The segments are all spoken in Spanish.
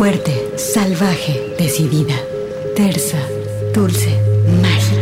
Fuerte, salvaje, decidida, tersa, dulce, mágica,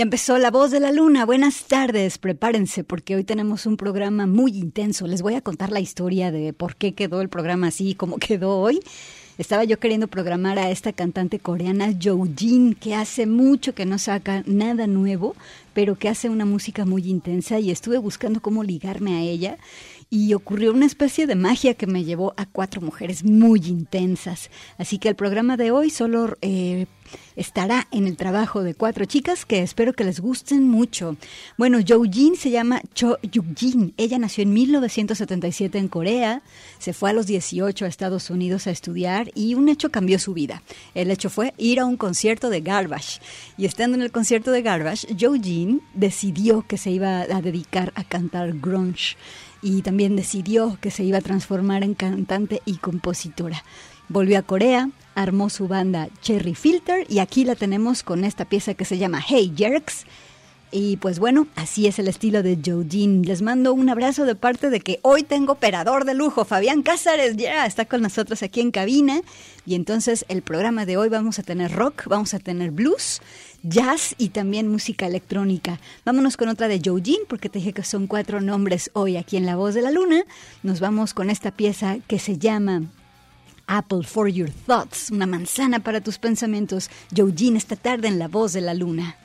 Ya empezó La Voz de la Luna. Buenas tardes, prepárense porque hoy tenemos un programa muy intenso. Les voy a contar la historia de por qué quedó el programa así como quedó hoy. Estaba yo queriendo programar a esta cantante coreana Jo Jin, que hace mucho que no saca nada nuevo, pero que hace una música muy intensa y estuve buscando cómo ligarme a ella y ocurrió una especie de magia que me llevó a cuatro mujeres muy intensas. Así que el programa de hoy solo eh, estará en el trabajo de cuatro chicas que espero que les gusten mucho. Bueno, Jin se llama Cho Yuk Jin. Ella nació en 1977 en Corea, se fue a los 18 a Estados Unidos a estudiar y un hecho cambió su vida. El hecho fue ir a un concierto de Garbage. Y estando en el concierto de Garbage, Jin decidió que se iba a dedicar a cantar grunge y también decidió que se iba a transformar en cantante y compositora. Volvió a Corea, armó su banda Cherry Filter y aquí la tenemos con esta pieza que se llama Hey Jerks. Y pues bueno, así es el estilo de Jojin. Les mando un abrazo de parte de que hoy tengo operador de lujo, Fabián Cázares, ya está con nosotros aquí en cabina. Y entonces el programa de hoy vamos a tener rock, vamos a tener blues, jazz y también música electrónica. Vámonos con otra de Joe Jean, porque te dije que son cuatro nombres hoy aquí en La Voz de la Luna. Nos vamos con esta pieza que se llama Apple for Your Thoughts, una manzana para tus pensamientos. Joe Jean esta tarde en La Voz de la Luna.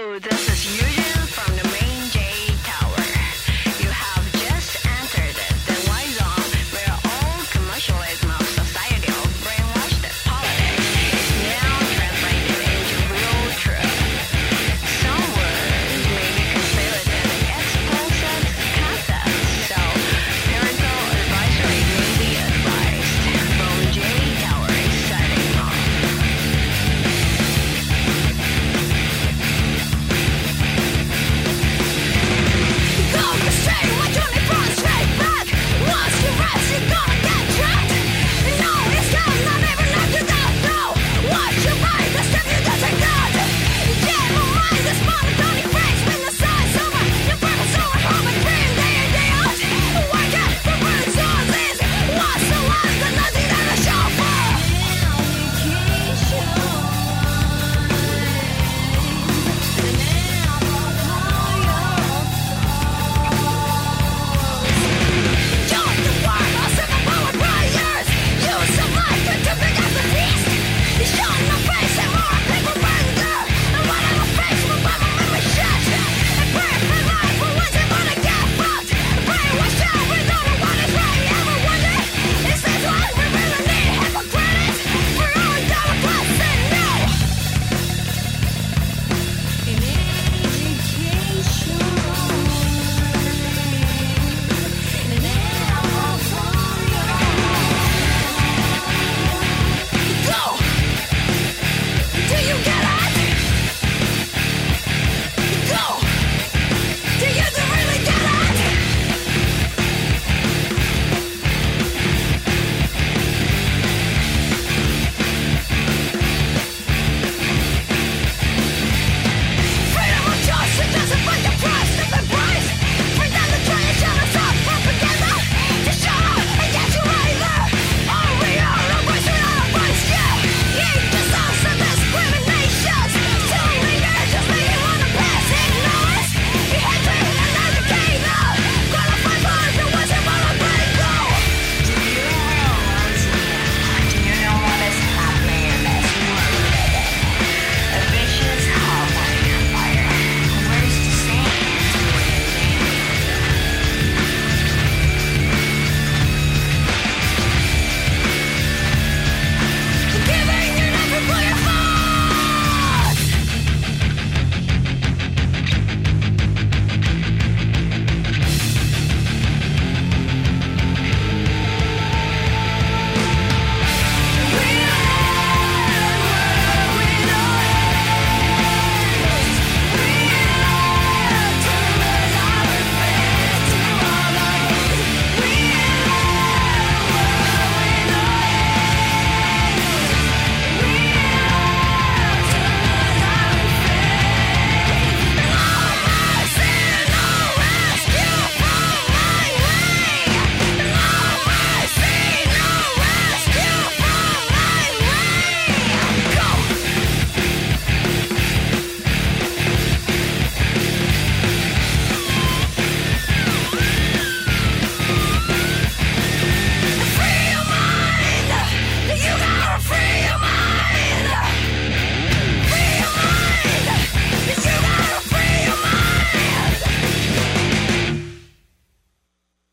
Oh. that.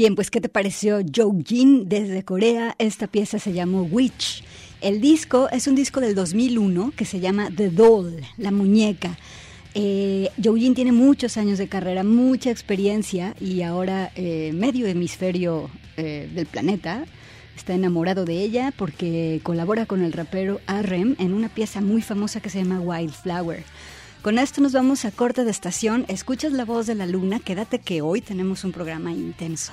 Bien, pues ¿qué te pareció Joe Jin desde Corea? Esta pieza se llamó Witch. El disco es un disco del 2001 que se llama The Doll, la muñeca. Eh, Jin tiene muchos años de carrera, mucha experiencia y ahora eh, medio hemisferio eh, del planeta está enamorado de ella porque colabora con el rapero RM en una pieza muy famosa que se llama Wildflower. Con esto nos vamos a corte de estación. Escuchas la voz de la luna. Quédate que hoy tenemos un programa intenso.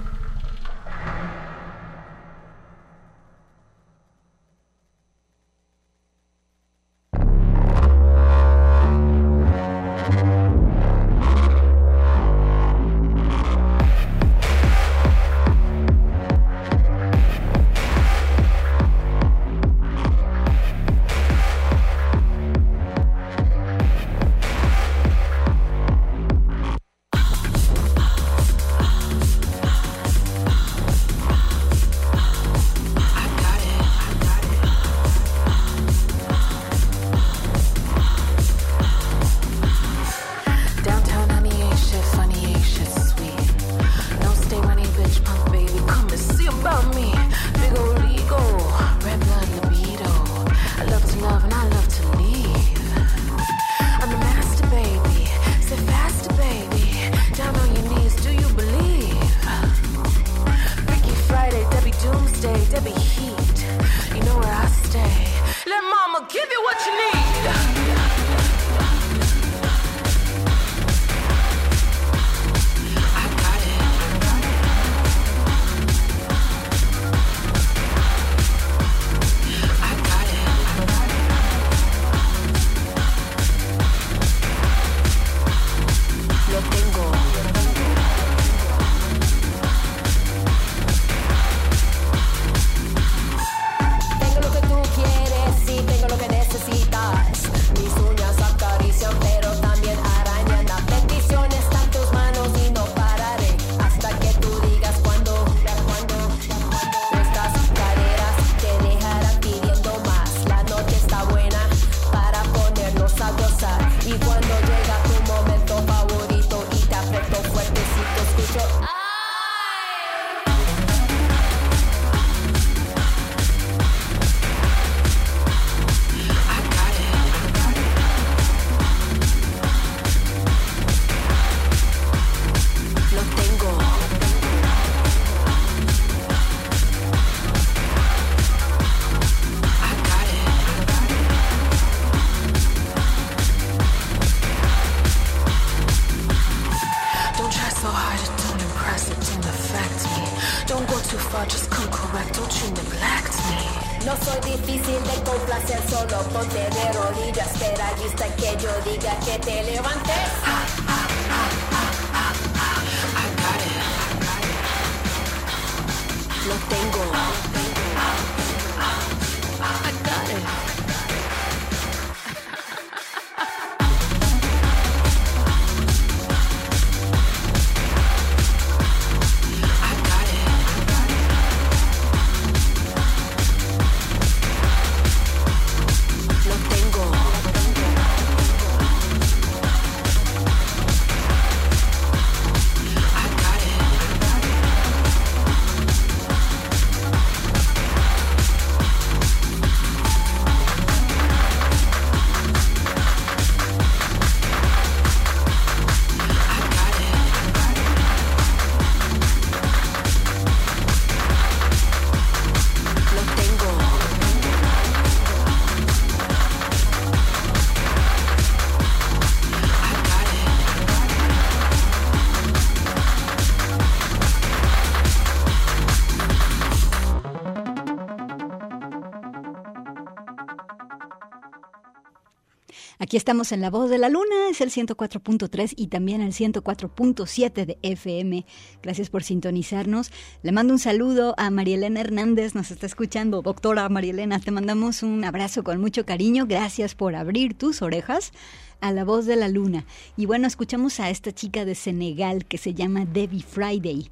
Aquí estamos en La Voz de la Luna, es el 104.3 y también el 104.7 de FM. Gracias por sintonizarnos. Le mando un saludo a Marielena Hernández, nos está escuchando. Doctora Marielena, te mandamos un abrazo con mucho cariño. Gracias por abrir tus orejas a la voz de la luna. Y bueno, escuchamos a esta chica de Senegal que se llama Debbie Friday.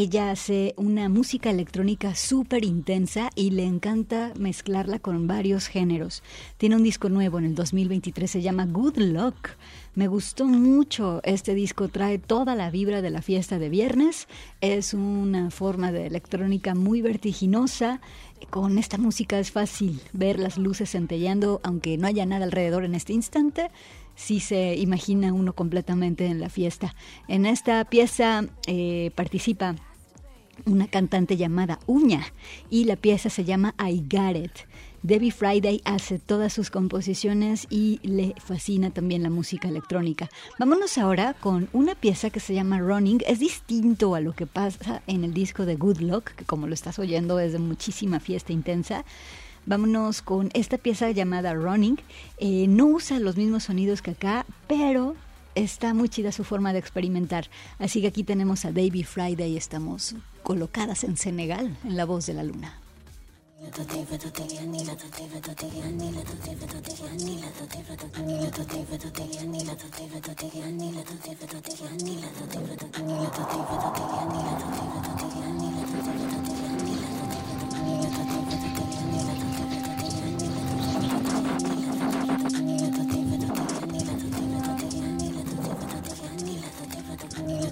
Ella hace una música electrónica súper intensa y le encanta mezclarla con varios géneros. Tiene un disco nuevo en el 2023, se llama Good Luck. Me gustó mucho este disco, trae toda la vibra de la fiesta de viernes. Es una forma de electrónica muy vertiginosa. Con esta música es fácil ver las luces centellando, aunque no haya nada alrededor en este instante si se imagina uno completamente en la fiesta. En esta pieza eh, participa una cantante llamada Uña y la pieza se llama I Got It. Debbie Friday hace todas sus composiciones y le fascina también la música electrónica. Vámonos ahora con una pieza que se llama Running. Es distinto a lo que pasa en el disco de Good Luck, que como lo estás oyendo es de muchísima fiesta intensa. Vámonos con esta pieza llamada Running. Eh, no usa los mismos sonidos que acá, pero está muy chida su forma de experimentar. Así que aquí tenemos a Baby Friday y estamos colocadas en Senegal, en la voz de la luna.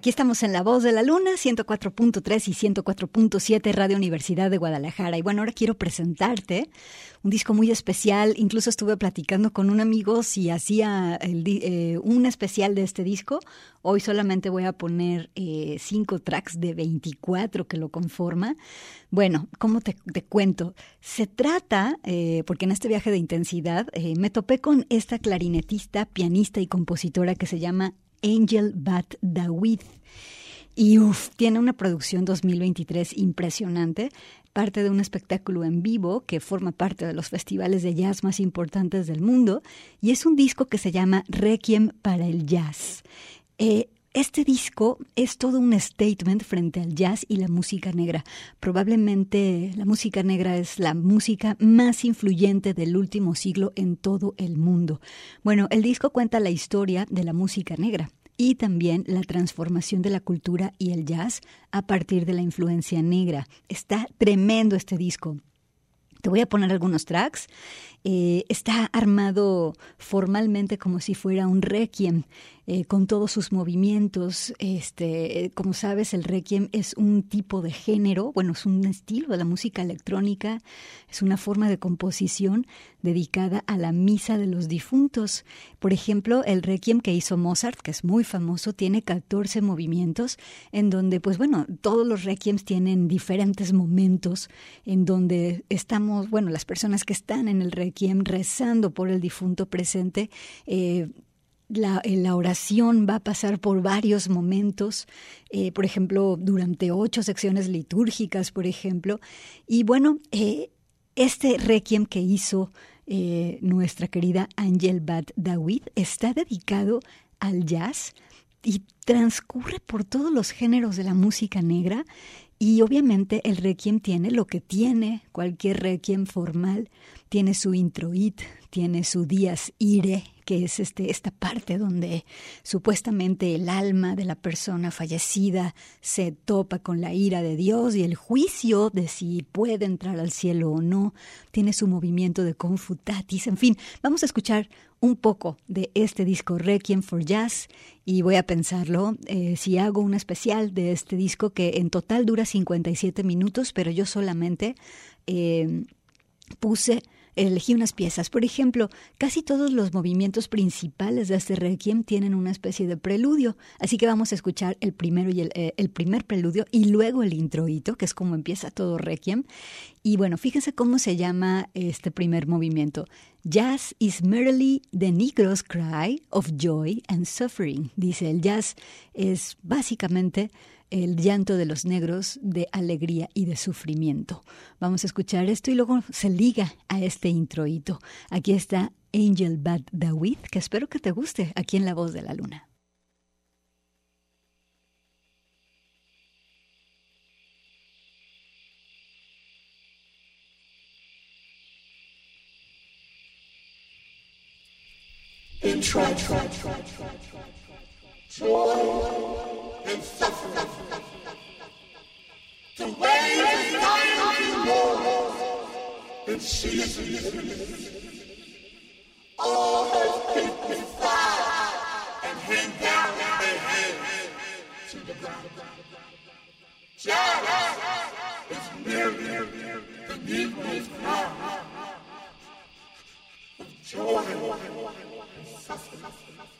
Aquí estamos en La Voz de la Luna, 104.3 y 104.7 Radio Universidad de Guadalajara. Y bueno, ahora quiero presentarte un disco muy especial. Incluso estuve platicando con un amigo si hacía eh, un especial de este disco. Hoy solamente voy a poner eh, cinco tracks de 24 que lo conforma. Bueno, ¿cómo te, cuento? Se trata, eh, porque en este viaje de intensidad me topé con esta clarinetista, pianista y compositora que se llama Angel Bat Dawid. Y uff, tiene una producción 2023 impresionante, parte de un espectáculo en vivo que forma parte de los festivales de jazz más importantes del mundo, y es un disco que se llama Requiem para el Jazz. Eh, este disco es todo un statement frente al jazz y la música negra. Probablemente la música negra es la música más influyente del último siglo en todo el mundo. Bueno, el disco cuenta la historia de la música negra y también la transformación de la cultura y el jazz a partir de la influencia negra. Está tremendo este disco. Te voy a poner algunos tracks eh, está armado formalmente como si fuera un requiem, eh, con todos sus movimientos. Este, como sabes, el requiem es un tipo de género, bueno, es un estilo de la música electrónica, es una forma de composición dedicada a la misa de los difuntos. Por ejemplo, el requiem que hizo Mozart, que es muy famoso, tiene 14 movimientos, en donde, pues bueno, todos los requiems tienen diferentes momentos en donde estamos, bueno, las personas que están en el requiem quien rezando por el difunto presente. Eh, la, eh, la, oración va a pasar por varios momentos, eh, por ejemplo, durante ocho secciones litúrgicas, por ejemplo. Y bueno, este requiem que hizo nuestra querida Angel Bat Dawid está dedicado al jazz y transcurre por todos los géneros de la música negra y obviamente el requiem tiene lo que tiene cualquier requiem formal, tiene su introit, tiene su dies ire, que es este, esta parte donde supuestamente el alma de la persona fallecida se topa con la ira de Dios y el juicio de si puede entrar al cielo o no, tiene su movimiento de confutatis, en fin, vamos a escuchar un poco de este disco Requiem for Jazz y voy a pensarlo eh, si hago un especial de este disco que en total dura 57 minutos, pero yo solamente eh, puse elegí unas piezas. Por ejemplo, casi todos los movimientos principales de este requiem tienen una especie de preludio, así que vamos a escuchar el primero y el, eh, el primer preludio y luego el introito, que es como empieza todo requiem. Y bueno, fíjense cómo se llama este primer movimiento. Jazz is merely the Negro's cry of joy and suffering. Dice, el jazz es básicamente el llanto de los negros de alegría y de sufrimiento. Vamos a escuchar esto y luego se liga a este introito. Aquí está Angel Bad Dawid, que espero que te guste aquí en La Voz de la Luna. And suffering. To wage dying war in seasons. All has taken fire and hang down their heads to the ground. Just is merely the Negro's cry of joy and.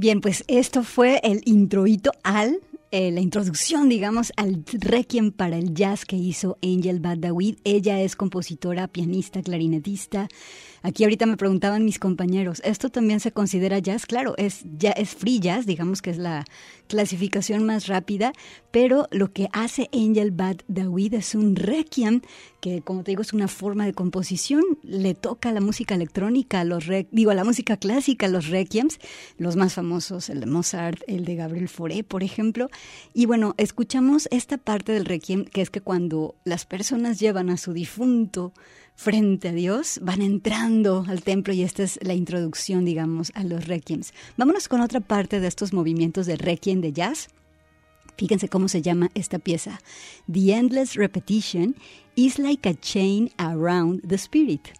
Bien, pues esto fue el introito al, eh, la introducción, digamos, al requiem para el jazz que hizo Angel Badawi. Ella es compositora, pianista, clarinetista. Aquí ahorita me preguntaban mis compañeros, ¿esto también se considera jazz? Claro, es, ya, es free jazz, digamos que es la clasificación más rápida, pero lo que hace Angel Bad Dawid es un requiem que, como te digo, es una forma de composición. Le toca a la música electrónica, a los digo, a la música clásica, los requiems, los más famosos, el de Mozart, el de Gabriel Fauré, por ejemplo. Y bueno, escuchamos esta parte del requiem, que es que cuando las personas llevan a su difunto frente a Dios, van entrando al templo y esta es la introducción, digamos, a los requiems. Vámonos con otra parte de estos movimientos de requiem de jazz. Fíjense cómo se llama esta pieza. The endless repetition is like a chain around the spirit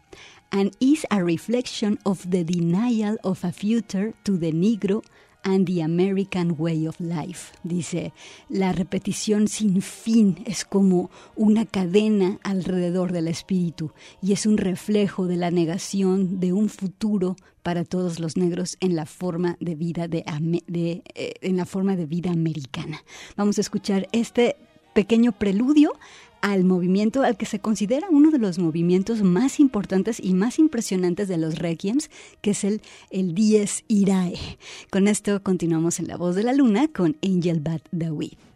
and is a reflection of the denial of a future to the Negro and the American Way of Life. Dice, la repetición sin fin es como una cadena alrededor del espíritu y es un reflejo de la negación de un futuro para todos los negros en la forma de vida de, eh, en la forma de vida americana. Vamos a escuchar este pequeño preludio al movimiento al que se considera uno de los movimientos más importantes y más impresionantes de los requiems, que es el, el Dies Irae. Con esto continuamos en La Voz de la Luna con Angel Bat Dawid.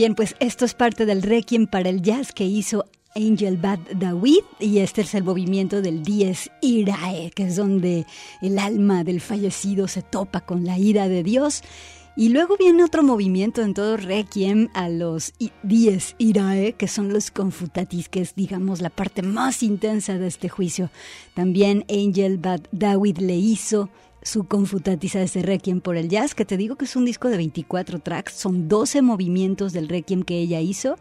Bien, pues esto es parte del requiem para el jazz que hizo Angel Bad David y este es el movimiento del Dies Irae, que es donde el alma del fallecido se topa con la ira de Dios. Y luego viene otro movimiento en todo requiem a los Dies Irae, que son los confutatis, que es digamos la parte más intensa de este juicio. También Angel Bad David le hizo su confutatis a ese requiem por el jazz, que te digo que es un disco de 24 tracks, son 12 movimientos del requiem que ella hizo.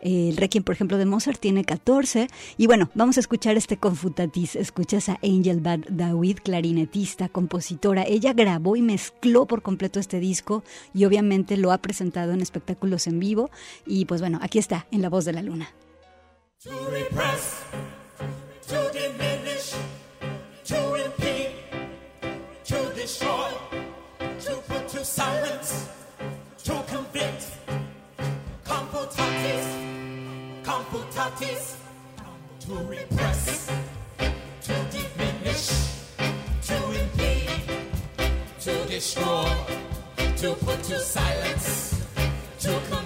Eh, El requiem, por ejemplo, de Mozart tiene 14. Y bueno, vamos a escuchar este confutatis. Escuchas a Angel Bad David, clarinetista, compositora. Ella grabó y mezcló por completo este disco y obviamente lo ha presentado en espectáculos en vivo. Y pues bueno, aquí está, en La Voz de la Luna. Silence, to convict. Computatis, computatis, to repress, to diminish, to impede, to destroy, to put to silence, to.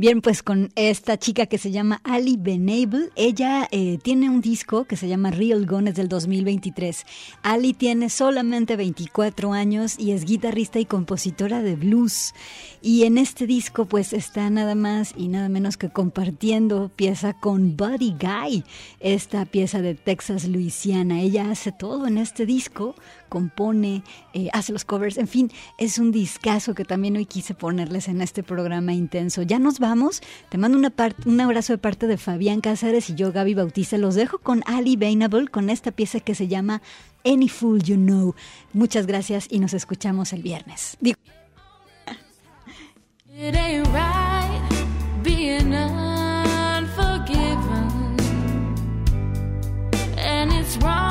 Bien, pues con esta chica que se llama Ali Benable, ella eh, tiene un disco que se llama Real Gone, es del 2023. Ali tiene solamente 24 años y es guitarrista y compositora de blues. Y en este disco pues está nada más y nada menos que compartiendo pieza con Buddy Guy, esta pieza de Texas, Louisiana. Ella hace todo en este disco, compone, eh, hace los covers, en fin, es un discazo que también hoy quise ponerles en este programa intenso. Ya nos vamos, te mando una un abrazo de parte de Fabián Cáceres y yo, Gaby Bautista. Los dejo con Ali Bainable con esta pieza que se llama Any Fool You Know. Muchas gracias y nos escuchamos el viernes. And it's wrong